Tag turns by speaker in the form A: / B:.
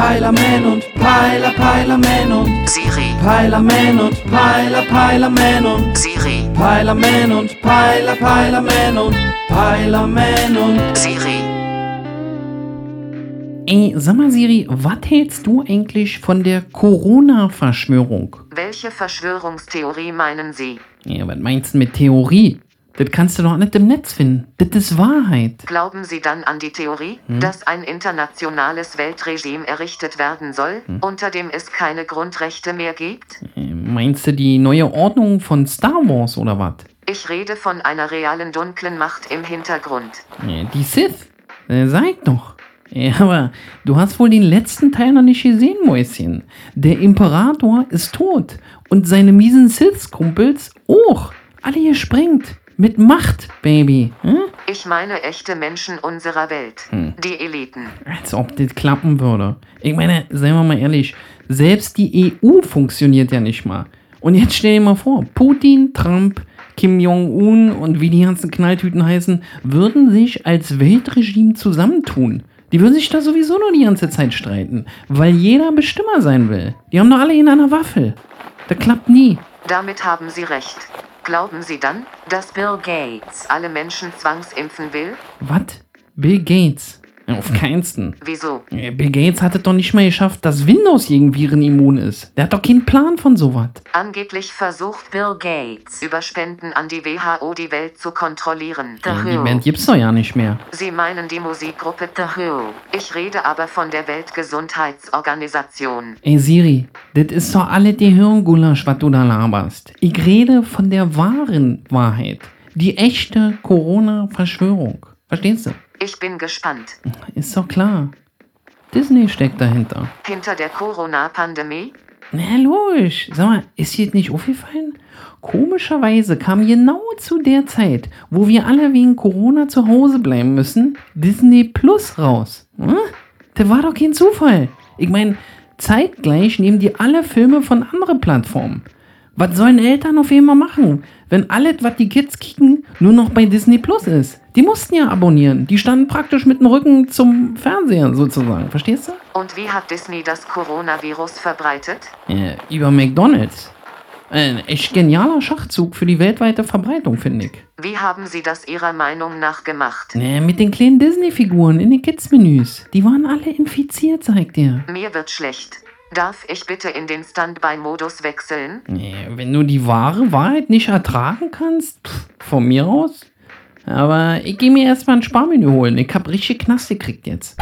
A: Peilerman und Peiler, Peilerman und
B: Siri,
A: Peilerman und Peiler, Peilerman und
B: Siri,
A: Peilerman und Peiler, Peilerman und Peilerman und
B: Siri.
C: Ey, sag mal Siri, was hältst du eigentlich von der Corona-Verschwörung?
B: Welche Verschwörungstheorie meinen Sie?
C: Ja, was meinst du mit Theorie? Das kannst du doch nicht im Netz finden. Das ist Wahrheit.
B: Glauben Sie dann an die Theorie, dass ein internationales Weltregime errichtet werden soll, unter dem es keine Grundrechte mehr gibt?
C: Äh, Meinst du die neue Ordnung von Star Wars oder was?
B: Ich rede von einer realen dunklen Macht im Hintergrund.
C: Äh, Die Sith? Äh, Sag doch. Ja, aber du hast wohl den letzten Teil noch nicht gesehen, Mäuschen. Der Imperator ist tot und seine miesen Sith-Kumpels auch. Alle gesprengt. Mit Macht, Baby. Hm?
B: Ich meine echte Menschen unserer Welt, die Eliten.
C: Als ob das klappen würde. Ich meine, seien wir mal ehrlich, selbst die EU funktioniert ja nicht mal. Und jetzt stell dir mal vor, Putin, Trump, Kim Jong-un und wie die ganzen Knalltüten heißen, würden sich als Weltregime zusammentun. Die würden sich da sowieso nur die ganze Zeit streiten, weil jeder Bestimmer sein will. Die haben doch alle in einer Waffel. Das klappt nie.
B: Damit haben Sie recht. Glauben Sie dann, dass Bill Gates alle Menschen zwangsimpfen will?
C: Was? Bill Gates? Auf keinsten.
B: Wieso?
C: Bill Gates hat es doch nicht mal geschafft, dass Windows gegen Viren immun ist. Der hat doch keinen Plan von sowas.
B: Angeblich versucht Bill Gates über Spenden an die WHO die Welt zu kontrollieren. The
C: Ja, die. Band gibt's doch ja nicht mehr.
B: Sie meinen die Musikgruppe The Who. Ich rede aber von der Weltgesundheitsorganisation.
C: Ey Siri, das ist doch alle die Hirngulasch, was du da laberst. Ich rede von der wahren Wahrheit. Die echte Corona-Verschwörung. Verstehst du?
B: Ich bin gespannt.
C: Ist doch klar. Disney steckt dahinter.
B: Hinter der Corona-Pandemie?
C: Na logisch. Sag mal, ist dir das nicht aufgefallen? Komischerweise kam genau zu der Zeit, wo wir alle wegen Corona zu Hause bleiben müssen, Disney Plus raus. Hm? Das war doch kein Zufall. Ich meine, zeitgleich nehmen die alle Filme von anderen Plattformen. Was sollen Eltern auf einmal machen, wenn alles, was die Kids kicken, nur noch bei Disney Plus ist? Die mussten ja abonnieren. Die standen praktisch mit dem Rücken zum Fernseher sozusagen. Verstehst du?
B: Und wie hat Disney das Coronavirus verbreitet?
C: Äh, über McDonalds. Ein echt genialer Schachzug für die weltweite Verbreitung, finde ich.
B: Wie haben Sie das Ihrer Meinung nach gemacht?
C: Äh, mit den kleinen Disney-Figuren in den Kids-Menüs. Die waren alle infiziert, zeigt dir.
B: Mir wird schlecht. Darf ich bitte in den Standby-Modus wechseln?
C: Äh, wenn du die wahre Wahrheit nicht ertragen kannst, pff, von mir aus. Aber ich gehe mir erstmal ein Sparmenü holen. Ich hab richtig Knast gekriegt jetzt.